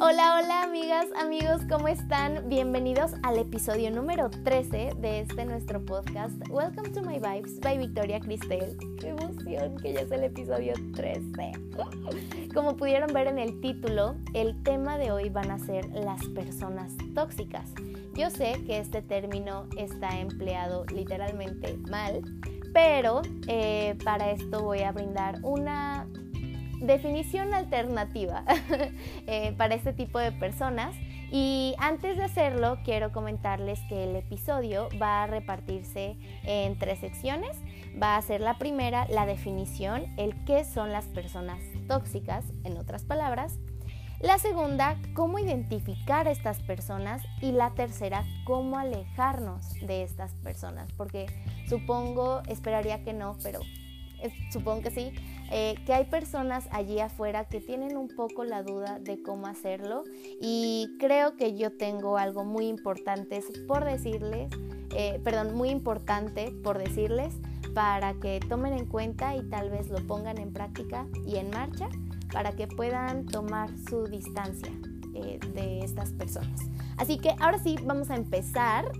Hola, hola amigas, amigos, ¿cómo están? Bienvenidos al episodio número 13 de este nuestro podcast. Welcome to my vibes by Victoria Cristel. ¡Qué emoción que ya es el episodio 13! Como pudieron ver en el título, el tema de hoy van a ser las personas tóxicas. Yo sé que este término está empleado literalmente mal, pero eh, para esto voy a brindar una definición alternativa eh, para este tipo de personas. Y antes de hacerlo, quiero comentarles que el episodio va a repartirse en tres secciones. Va a ser la primera, la definición, el qué son las personas tóxicas, en otras palabras. La segunda, cómo identificar a estas personas. Y la tercera, cómo alejarnos de estas personas. Porque supongo, esperaría que no, pero supongo que sí, eh, que hay personas allí afuera que tienen un poco la duda de cómo hacerlo y creo que yo tengo algo muy importante por decirles, eh, perdón, muy importante por decirles para que tomen en cuenta y tal vez lo pongan en práctica y en marcha para que puedan tomar su distancia eh, de estas personas. Así que ahora sí, vamos a empezar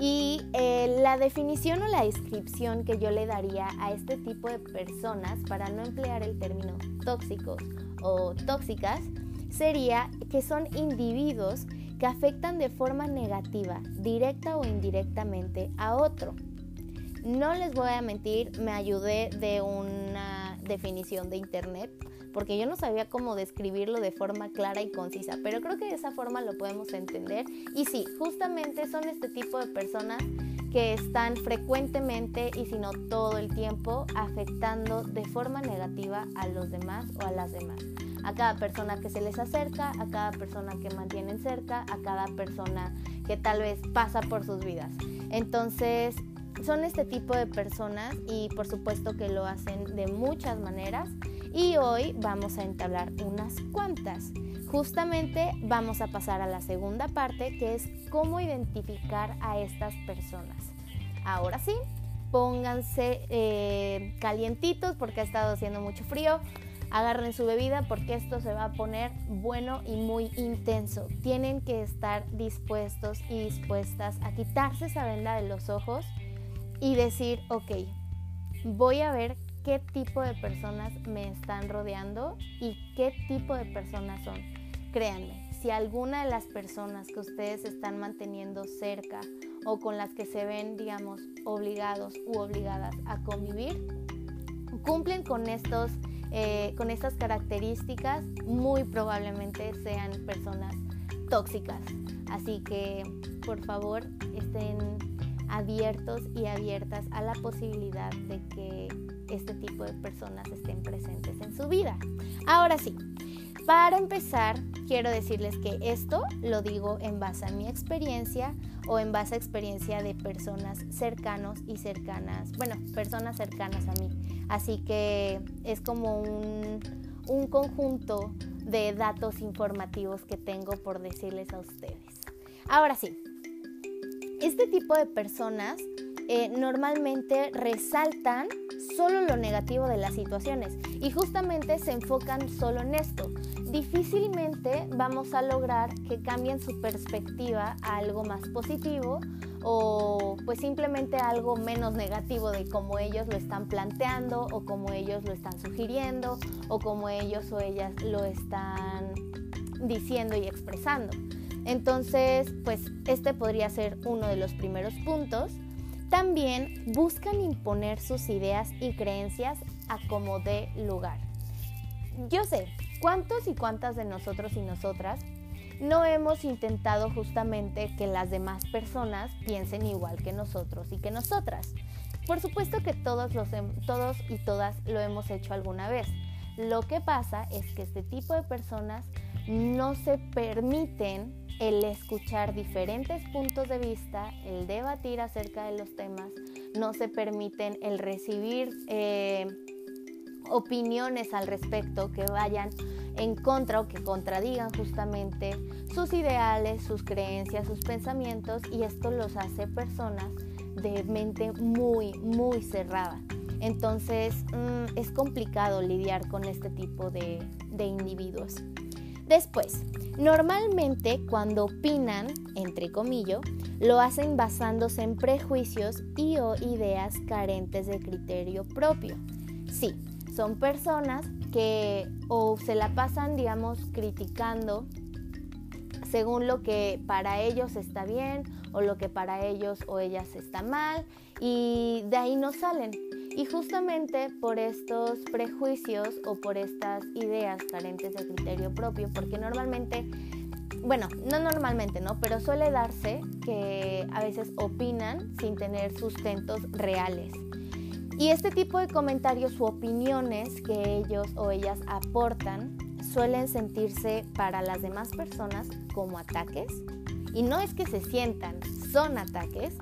y eh, la definición o la descripción que yo le daría a este tipo de personas, para no emplear el término tóxicos o tóxicas, sería que son individuos que afectan de forma negativa, directa o indirectamente, a otro. No les voy a mentir, me ayudé de una definición de internet porque yo no sabía cómo describirlo de forma clara y concisa, pero creo que de esa forma lo podemos entender. Y sí, justamente son este tipo de personas que están frecuentemente y si no todo el tiempo afectando de forma negativa a los demás o a las demás. A cada persona que se les acerca, a cada persona que mantienen cerca, a cada persona que tal vez pasa por sus vidas. Entonces, son este tipo de personas y por supuesto que lo hacen de muchas maneras y hoy vamos a entablar unas cuantas. Justamente vamos a pasar a la segunda parte que es cómo identificar a estas personas. Ahora sí, pónganse eh, calientitos porque ha estado haciendo mucho frío. Agarren su bebida porque esto se va a poner bueno y muy intenso. Tienen que estar dispuestos y dispuestas a quitarse esa venda de los ojos y decir, ok, voy a ver qué tipo de personas me están rodeando y qué tipo de personas son. Créanme, si alguna de las personas que ustedes están manteniendo cerca o con las que se ven, digamos, obligados u obligadas a convivir, cumplen con estos, eh, con estas características, muy probablemente sean personas tóxicas. Así que, por favor, estén abiertos y abiertas a la posibilidad de que este tipo de personas estén presentes en su vida. Ahora sí, para empezar, quiero decirles que esto lo digo en base a mi experiencia o en base a experiencia de personas cercanos y cercanas, bueno, personas cercanas a mí. Así que es como un, un conjunto de datos informativos que tengo por decirles a ustedes. Ahora sí, este tipo de personas eh, normalmente resaltan solo lo negativo de las situaciones y justamente se enfocan solo en esto. Difícilmente vamos a lograr que cambien su perspectiva a algo más positivo o pues simplemente algo menos negativo de cómo ellos lo están planteando o como ellos lo están sugiriendo o como ellos o ellas lo están diciendo y expresando. Entonces, pues este podría ser uno de los primeros puntos también buscan imponer sus ideas y creencias a como dé lugar. Yo sé, ¿cuántos y cuántas de nosotros y nosotras no hemos intentado justamente que las demás personas piensen igual que nosotros y que nosotras? Por supuesto que todos, los, todos y todas lo hemos hecho alguna vez. Lo que pasa es que este tipo de personas no se permiten el escuchar diferentes puntos de vista, el debatir acerca de los temas, no se permiten el recibir eh, opiniones al respecto que vayan en contra o que contradigan justamente sus ideales, sus creencias, sus pensamientos y esto los hace personas de mente muy, muy cerrada. Entonces mm, es complicado lidiar con este tipo de individuos. Después, normalmente cuando opinan, entre comillas, lo hacen basándose en prejuicios y o ideas carentes de criterio propio. Sí, son personas que o se la pasan, digamos, criticando según lo que para ellos está bien o lo que para ellos o ellas está mal y de ahí no salen. Y justamente por estos prejuicios o por estas ideas carentes de criterio propio, porque normalmente, bueno, no normalmente, ¿no? Pero suele darse que a veces opinan sin tener sustentos reales. Y este tipo de comentarios u opiniones que ellos o ellas aportan suelen sentirse para las demás personas como ataques. Y no es que se sientan, son ataques,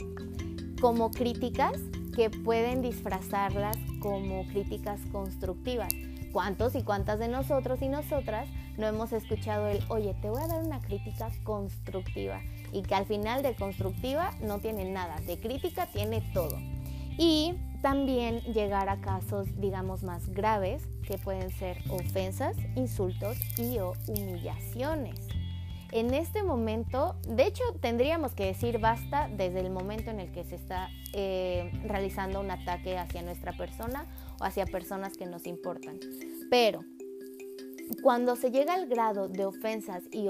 como críticas que pueden disfrazarlas como críticas constructivas. ¿Cuántos y cuántas de nosotros y nosotras no hemos escuchado el, oye, te voy a dar una crítica constructiva? Y que al final de constructiva no tiene nada, de crítica tiene todo. Y también llegar a casos, digamos, más graves, que pueden ser ofensas, insultos y o humillaciones en este momento, de hecho tendríamos que decir basta desde el momento en el que se está eh, realizando un ataque hacia nuestra persona o hacia personas que nos importan. Pero cuando se llega al grado de ofensas y,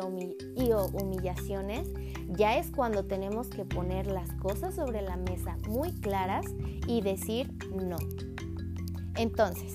y humillaciones, ya es cuando tenemos que poner las cosas sobre la mesa muy claras y decir no. Entonces,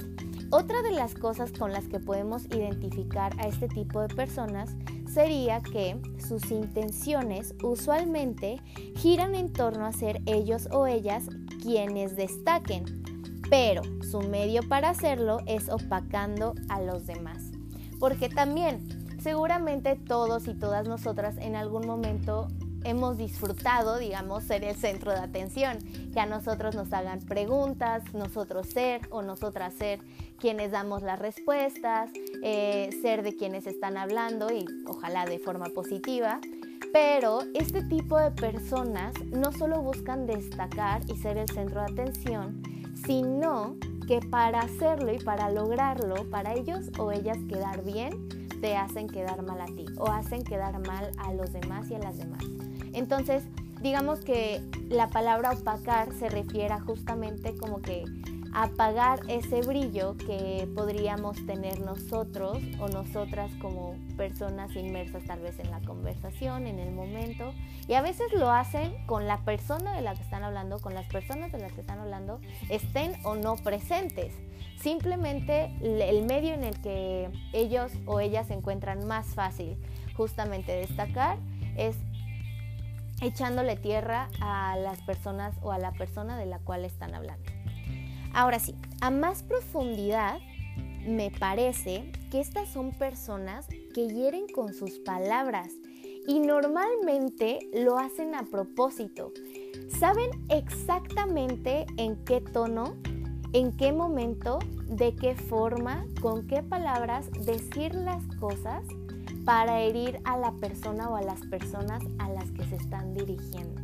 otra de las cosas con las que podemos identificar a este tipo de personas sería que sus intenciones usualmente giran en torno a ser ellos o ellas quienes destaquen, pero su medio para hacerlo es opacando a los demás. Porque también, seguramente todos y todas nosotras en algún momento hemos disfrutado, digamos, ser el centro de atención, que a nosotros nos hagan preguntas, nosotros ser o nosotras ser quienes damos las respuestas, eh, ser de quienes están hablando y ojalá de forma positiva. Pero este tipo de personas no solo buscan destacar y ser el centro de atención, sino que para hacerlo y para lograrlo, para ellos o ellas quedar bien, te hacen quedar mal a ti o hacen quedar mal a los demás y a las demás. Entonces, digamos que la palabra opacar se refiere justamente como que apagar ese brillo que podríamos tener nosotros o nosotras como personas inmersas tal vez en la conversación, en el momento. Y a veces lo hacen con la persona de la que están hablando, con las personas de las que están hablando, estén o no presentes. Simplemente el medio en el que ellos o ellas se encuentran más fácil justamente destacar es echándole tierra a las personas o a la persona de la cual están hablando. Ahora sí, a más profundidad, me parece que estas son personas que hieren con sus palabras y normalmente lo hacen a propósito. Saben exactamente en qué tono, en qué momento, de qué forma, con qué palabras decir las cosas para herir a la persona o a las personas a las que se están dirigiendo.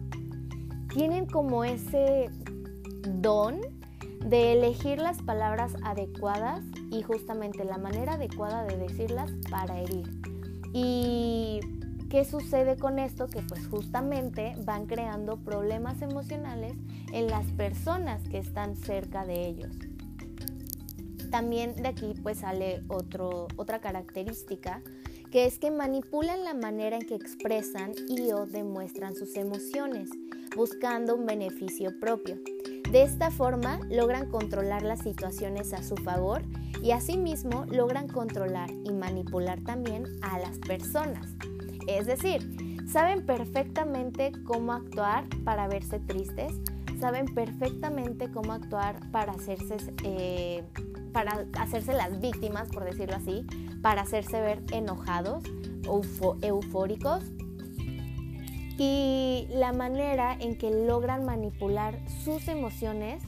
Tienen como ese don de elegir las palabras adecuadas y justamente la manera adecuada de decirlas para herir. ¿Y qué sucede con esto? Que pues justamente van creando problemas emocionales en las personas que están cerca de ellos. También de aquí pues sale otro, otra característica que es que manipulan la manera en que expresan y o demuestran sus emociones, buscando un beneficio propio. De esta forma logran controlar las situaciones a su favor y asimismo logran controlar y manipular también a las personas. Es decir, saben perfectamente cómo actuar para verse tristes, saben perfectamente cómo actuar para hacerse, eh, para hacerse las víctimas, por decirlo así, para hacerse ver enojados, eufóricos y la manera en que logran manipular sus emociones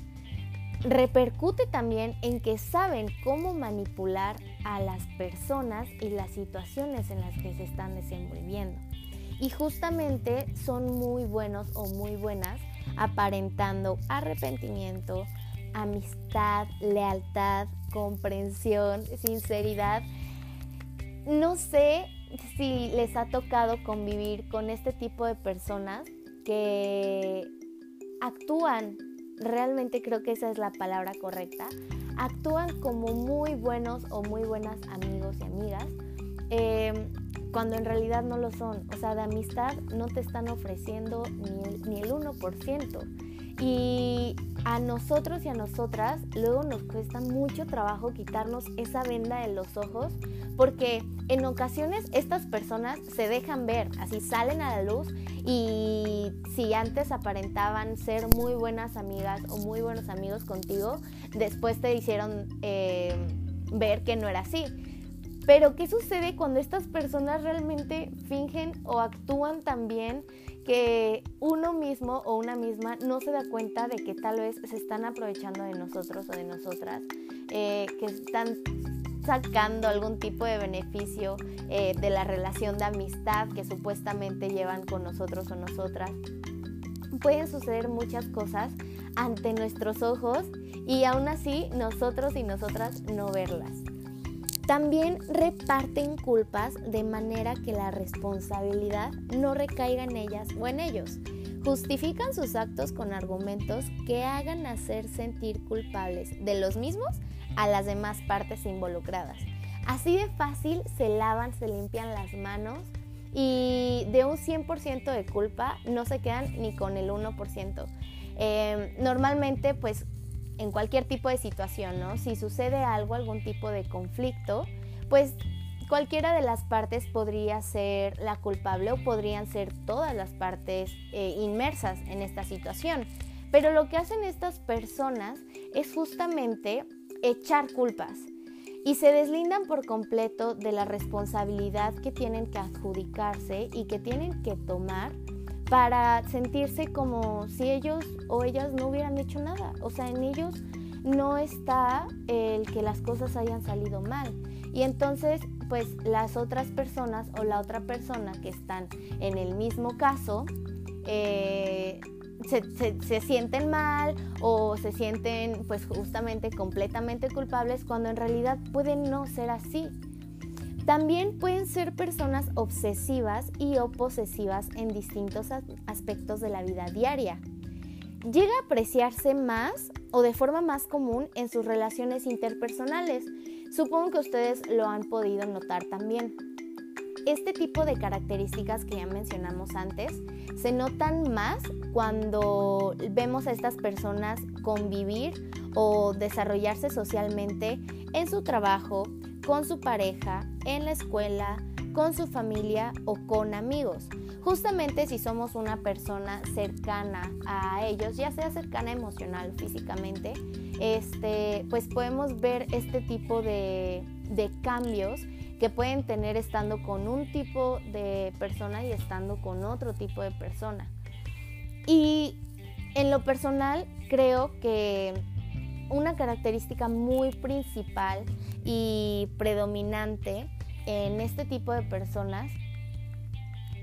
repercute también en que saben cómo manipular a las personas y las situaciones en las que se están desenvolviendo. Y justamente son muy buenos o muy buenas aparentando arrepentimiento, amistad, lealtad, comprensión, sinceridad no sé si les ha tocado convivir con este tipo de personas que actúan, realmente creo que esa es la palabra correcta, actúan como muy buenos o muy buenas amigos y amigas, em, cuando en realidad no lo son. O sea, de amistad no te están ofreciendo ni el, ni el 1%. Y a nosotros y a nosotras luego nos cuesta mucho trabajo quitarnos esa venda de los ojos porque en ocasiones estas personas se dejan ver, así salen a la luz y si antes aparentaban ser muy buenas amigas o muy buenos amigos contigo, después te hicieron eh, ver que no era así. Pero ¿qué sucede cuando estas personas realmente fingen o actúan también que uno mismo o una misma no se da cuenta de que tal vez se están aprovechando de nosotros o de nosotras, eh, que están sacando algún tipo de beneficio eh, de la relación de amistad que supuestamente llevan con nosotros o nosotras. Pueden suceder muchas cosas ante nuestros ojos y aún así nosotros y nosotras no verlas. También reparten culpas de manera que la responsabilidad no recaiga en ellas o en ellos. Justifican sus actos con argumentos que hagan hacer sentir culpables de los mismos a las demás partes involucradas. Así de fácil se lavan, se limpian las manos y de un 100% de culpa no se quedan ni con el 1%. Eh, normalmente pues en cualquier tipo de situación, ¿no? Si sucede algo, algún tipo de conflicto, pues cualquiera de las partes podría ser la culpable o podrían ser todas las partes eh, inmersas en esta situación. Pero lo que hacen estas personas es justamente echar culpas y se deslindan por completo de la responsabilidad que tienen que adjudicarse y que tienen que tomar para sentirse como si ellos o ellas no hubieran hecho nada. O sea, en ellos no está el que las cosas hayan salido mal. Y entonces, pues las otras personas o la otra persona que están en el mismo caso, eh, se, sienten mal o se sienten pues justamente completamente culpables cuando en realidad pueden no ser así. También pueden ser personas obsesivas y o posesivas en distintos aspectos de la vida diaria. Llega a apreciarse más o de forma más común en sus relaciones interpersonales. Supongo que ustedes lo han podido notar también. Este tipo de características que ya mencionamos antes se notan más cuando vemos a estas personas convivir o desarrollarse socialmente en su trabajo, con su pareja, en la escuela, con su familia o con amigos. Justamente si somos una persona cercana a ellos, ya sea cercana emocional, físicamente, este, pues podemos ver este tipo de, de cambios que pueden tener estando con un tipo de persona y estando con otro tipo de persona. Y en lo personal creo que una característica muy principal y predominante en este tipo de personas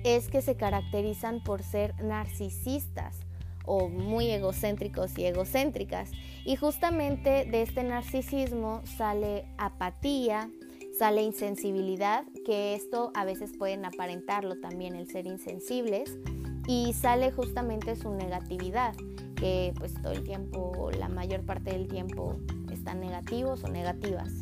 es que se caracterizan por ser narcisistas o muy egocéntricos y egocéntricas. Y justamente de este narcisismo sale apatía, sale insensibilidad, que esto a veces pueden aparentarlo también el ser insensibles, y sale justamente su negatividad que pues todo el tiempo, la mayor parte del tiempo están negativos o negativas.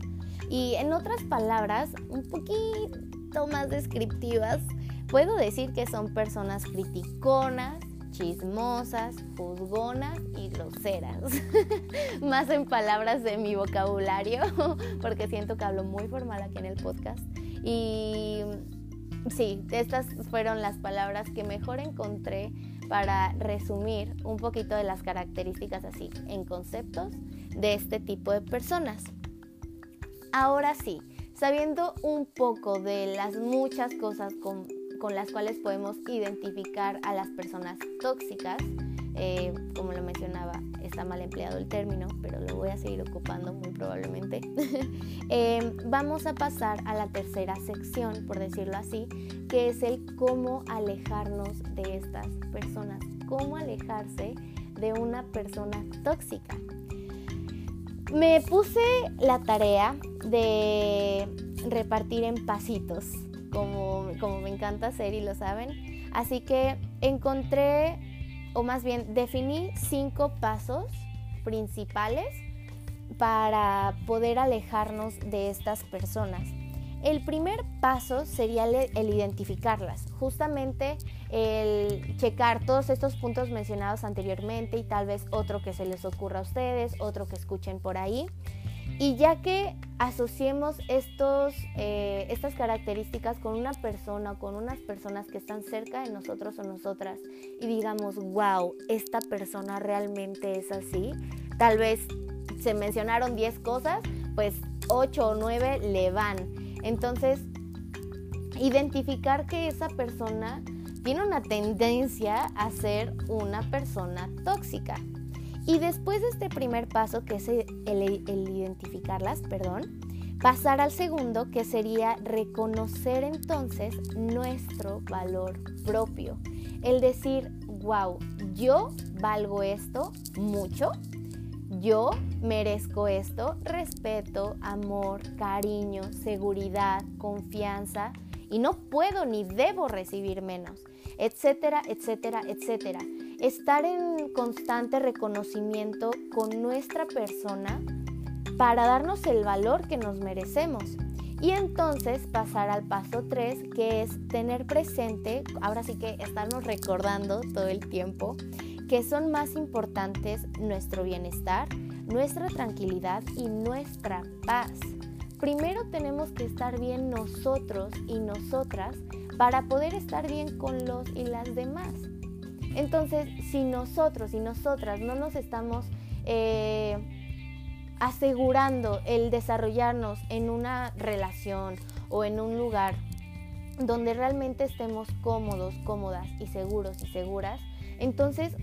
Y en otras palabras, un poquito más descriptivas, puedo decir que son personas criticonas, chismosas, juzgonas y groseras. Más en palabras de mi vocabulario, porque siento que hablo muy formal aquí en el podcast. Y sí, estas fueron las palabras que mejor encontré para resumir un poquito de las características así en conceptos de este tipo de personas. Ahora sí, sabiendo un poco de las muchas cosas con, las cuales podemos identificar a las personas tóxicas, eh, como lo mencionaba, está mal empleado el término, pero lo voy a seguir ocupando muy probablemente. Eh, vamos a pasar a la tercera sección, por decirlo así, que es el cómo alejarnos de estas personas, cómo alejarse de una persona tóxica. Me puse la tarea de repartir en pasitos como, como me encanta hacer y lo saben. Así que encontré, o más bien definí cinco pasos principales para poder alejarnos de estas personas. El primer paso sería el, identificarlas, justamente el checar todos estos puntos mencionados anteriormente y tal vez otro que se les ocurra a ustedes, otro que escuchen por ahí. Y ya que asociemos estos, eh, estas características con una persona o con unas personas que están cerca de nosotros o nosotras y digamos, wow, esta persona realmente es así, tal vez se mencionaron 10 cosas, pues 8 o 9 le van. Entonces, identificar que esa persona tiene una tendencia a ser una persona tóxica. Y después de este primer paso, que es el, identificarlas, perdón, pasar al segundo, que sería reconocer entonces nuestro valor propio. El decir, wow, yo valgo esto mucho, yo merezco esto, respeto, amor, cariño, seguridad, confianza y no puedo ni debo recibir menos, etcétera, etcétera, etcétera. Estar en constante reconocimiento con nuestra persona para darnos el valor que nos merecemos. Y entonces pasar al paso 3, que es tener presente, ahora sí que estarnos recordando todo el tiempo, que son más importantes nuestro bienestar, nuestra tranquilidad y nuestra paz. Primero tenemos que estar bien nosotros y nosotras para poder estar bien con los y las demás. Entonces, si nosotros y nosotras no nos estamos eh, asegurando el desarrollarnos en una relación o en un lugar donde realmente estemos cómodos, cómodas y seguros y seguras, entonces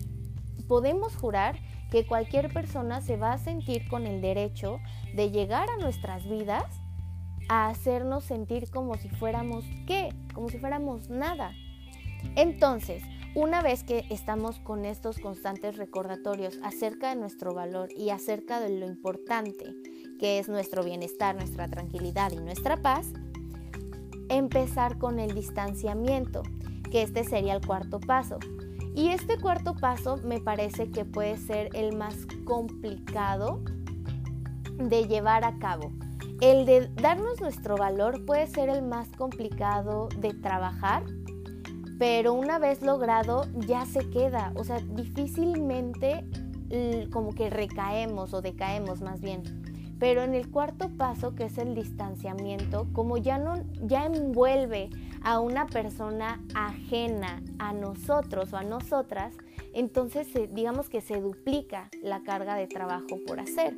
podemos jurar que cualquier persona se va a sentir con el derecho de llegar a nuestras vidas a hacernos sentir como si fuéramos qué, como si fuéramos nada. Entonces, una vez que estamos con estos constantes recordatorios acerca de nuestro valor y acerca de lo importante que es nuestro bienestar, nuestra tranquilidad y nuestra paz, empezar con el distanciamiento, que este sería el cuarto paso. Y este cuarto paso me parece que puede ser el más complicado de llevar a cabo. El de darnos nuestro valor puede ser el más complicado de trabajar, pero una vez logrado ya se queda. O sea, difícilmente como que recaemos o decaemos más bien. Pero en el cuarto paso, que es el distanciamiento, como ya no ya envuelve a una persona ajena a nosotros o a nosotras, entonces digamos que se duplica la carga de trabajo por hacer.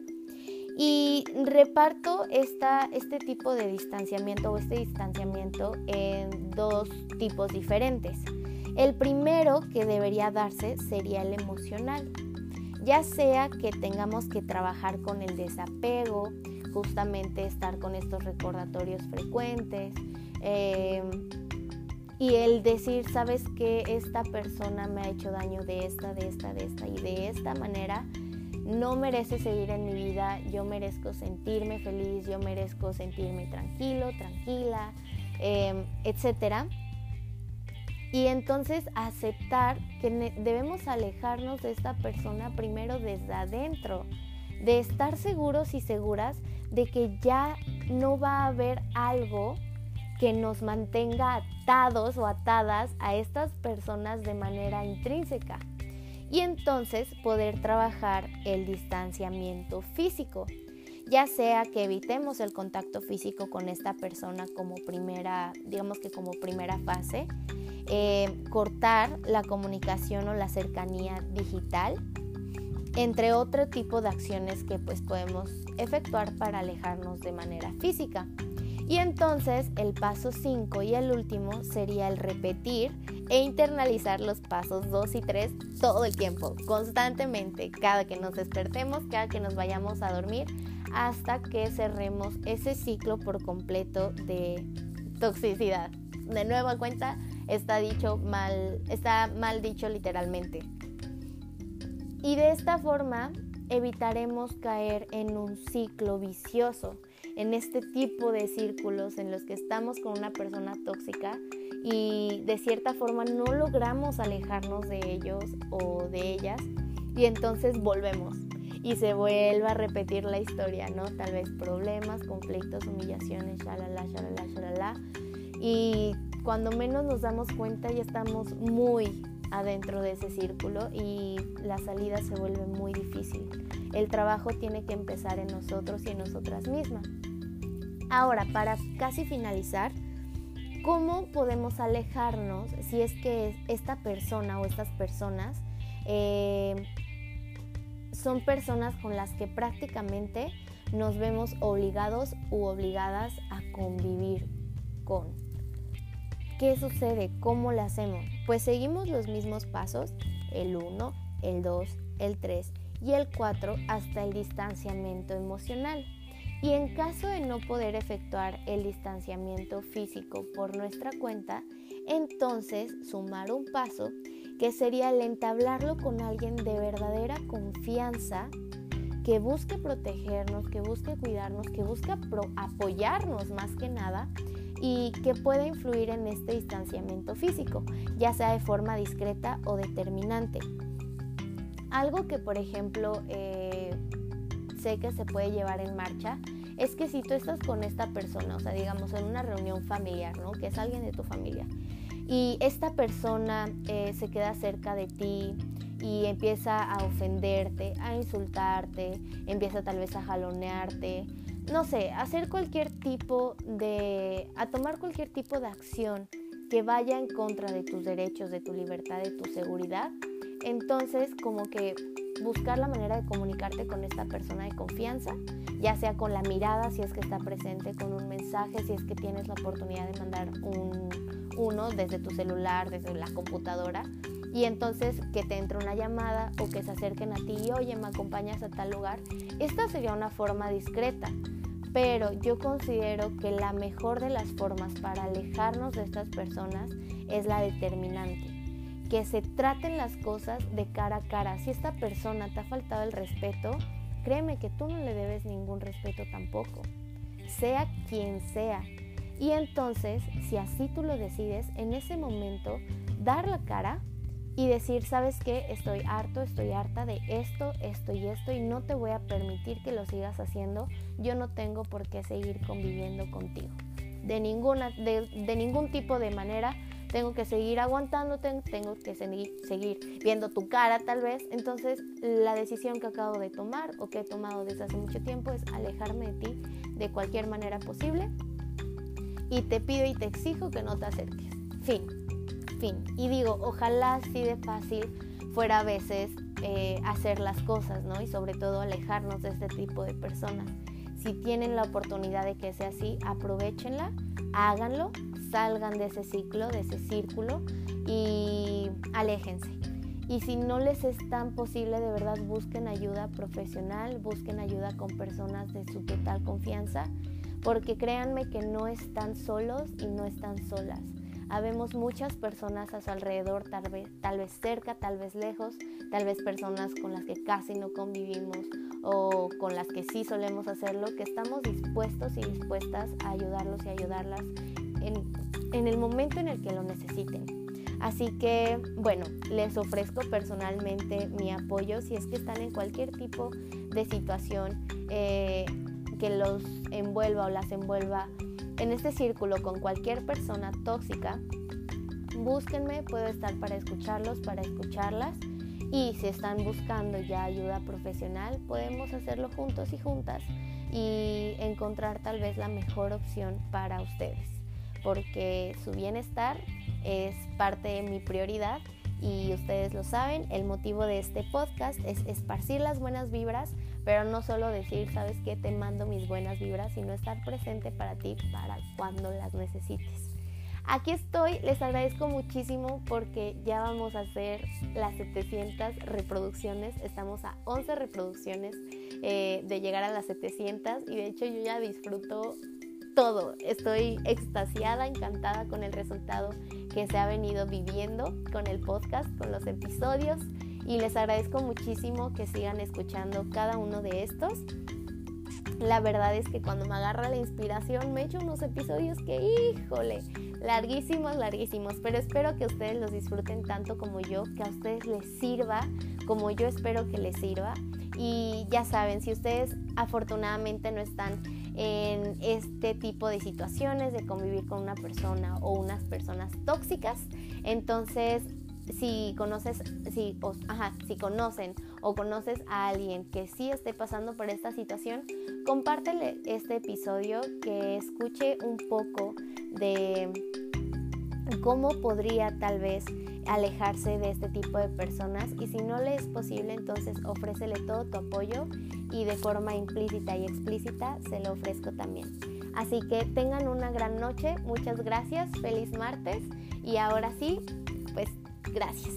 Y reparto esta, este tipo de distanciamiento o este distanciamiento en dos tipos diferentes. El primero que debería darse sería el emocional. Ya sea que tengamos que trabajar con el desapego, justamente estar con estos recordatorios frecuentes em, y el decir, sabes que esta persona me ha hecho daño de esta, de esta, de esta y de esta manera, no merece seguir en mi vida, yo merezco sentirme feliz, yo merezco sentirme tranquilo, tranquila, eh, etcétera y entonces aceptar que debemos alejarnos de esta persona primero desde adentro, de estar seguros y seguras de que ya no va a haber algo que nos mantenga atados o atadas a estas personas de manera intrínseca. Y entonces poder trabajar el distanciamiento físico, ya sea que evitemos el contacto físico con esta persona como primera, digamos que como primera fase, eh, cortar la comunicación o la cercanía digital, entre otro tipo de acciones que pues podemos efectuar para alejarnos de manera física. Y entonces el paso 5 y el último sería el repetir e internalizar los pasos 2 y 3 todo el tiempo, constantemente, cada que nos despertemos, cada que nos vayamos a dormir, hasta que cerremos ese ciclo por completo de toxicidad. De nueva cuenta, está dicho mal, está mal dicho literalmente. Y de esta forma evitaremos caer en un ciclo vicioso en este tipo de círculos en los que estamos con una persona tóxica y de cierta forma no logramos alejarnos de ellos o de ellas y entonces volvemos y se vuelve a repetir la historia, ¿no? Tal vez problemas, conflictos, humillaciones, shalala, shalala, shalala. Y cuando menos nos damos cuenta ya estamos muy adentro de ese círculo y la salida se vuelve muy difícil. El trabajo tiene que empezar en nosotros y en nosotras mismas. Ahora, para casi finalizar, ¿cómo podemos alejarnos si es que esta persona o estas personas eh, son personas con las que prácticamente nos vemos obligados u obligadas a convivir con? ¿Qué sucede? ¿Cómo lo hacemos? Pues seguimos los mismos pasos, el 1, el 2, el 3 y el 4 hasta el distanciamiento emocional. Y en caso de no poder efectuar el distanciamiento físico por nuestra cuenta, entonces sumar un paso que sería el entablarlo con alguien de verdadera confianza que busque protegernos, que busque cuidarnos, que busque apoyarnos más que nada y que pueda influir en este distanciamiento físico, ya sea de forma discreta o determinante. Algo que, por ejemplo, eh, sé que se puede llevar en marcha es que si tú estás con esta persona, o sea, digamos en una reunión familiar, ¿no? Que es alguien de tu familia, y esta persona eh, se queda cerca de ti y empieza a ofenderte, a insultarte, empieza tal vez a jalonearte, no sé, a hacer cualquier tipo de, a tomar cualquier tipo de acción que vaya en contra de tus derechos, de tu libertad, de tu seguridad, entonces como que buscar la manera de comunicarte con esta persona de confianza, ya sea con la mirada si es que está presente, con un mensaje si es que tienes la oportunidad de mandar un, uno desde tu celular, desde la computadora, y entonces que te entre una llamada o que se acerquen a ti y oye, me acompañas a tal lugar. Esta sería una forma discreta, pero yo considero que la mejor de las formas para alejarnos de estas personas es la determinante. Que se traten las cosas de cara a cara. Si esta persona te ha faltado el respeto, créeme que tú no le debes ningún respeto tampoco. Sea quien sea, y entonces, si así tú lo decides, en ese momento, dar la cara y decir, sabes qué, estoy harto, estoy harta de esto, esto y esto y no te voy a permitir que lo sigas haciendo, yo no tengo por qué seguir conviviendo contigo. De, ninguna, de, ningún tipo de manera tengo que seguir aguantándote, tengo que seguir viendo tu cara tal vez. Entonces la decisión que acabo de tomar o que he tomado desde hace mucho tiempo es alejarme de ti de cualquier manera posible y te pido y te exijo que no te acerques. Fin, fin. Y digo, ojalá así de fácil fuera a veces eh, hacer las cosas, ¿no? Y sobre todo alejarnos de este tipo de personas. Si tienen la oportunidad de que sea así, aprovechenla, háganlo, salgan de ese ciclo, de ese círculo y aléjense. Y si no les es tan posible, de verdad busquen ayuda profesional, busquen ayuda con personas de su total confianza porque créanme que no están solos y no están solas. Habemos muchas personas a su alrededor, tal vez, tal vez cerca, tal vez lejos, tal vez personas con las que casi no convivimos o con las que sí solemos hacerlo, que estamos dispuestos y dispuestas a ayudarlos y ayudarlas en, en el momento en el que lo necesiten. Así que, bueno, les ofrezco personalmente mi apoyo si es que están en cualquier tipo de situación. Eh, que los envuelva o las envuelva en este círculo con cualquier persona tóxica, búsquenme, puedo estar para escucharlos, para escucharlas. Y si están buscando ya ayuda profesional, podemos hacerlo juntos y juntas y encontrar tal vez la mejor opción para ustedes, porque su bienestar es parte de mi prioridad y ustedes lo saben, el motivo de este podcast es esparcir las buenas vibras pero no solo decir, sabes que te mando mis buenas vibras, sino estar presente para ti para cuando las necesites. Aquí estoy, les agradezco muchísimo porque ya vamos a hacer las 700 reproducciones, estamos a 11 reproducciones eh, de llegar a las 700 y de hecho yo ya disfruto todo, estoy extasiada, encantada con el resultado que se ha venido viviendo con el podcast, con los episodios y les agradezco muchísimo que sigan escuchando cada uno de estos. la verdad es que cuando me agarra la inspiración me echo unos episodios que, híjole, larguísimos, larguísimos, pero espero que ustedes los disfruten tanto como yo, que a ustedes les sirva como yo espero que les sirva. Y ya saben, si ustedes afortunadamente no están en este tipo de situaciones de convivir con una persona o unas personas tóxicas, entonces si conoces, si, si conocen o conoces a alguien que sí esté pasando por esta situación, compártele este episodio que escuche un poco de cómo podría tal vez alejarse de este tipo de personas y si no le es posible entonces ofrécele todo tu apoyo y de forma implícita y explícita se lo ofrezco también. Así que tengan una gran noche, muchas gracias, feliz martes y ahora sí, pues gracias.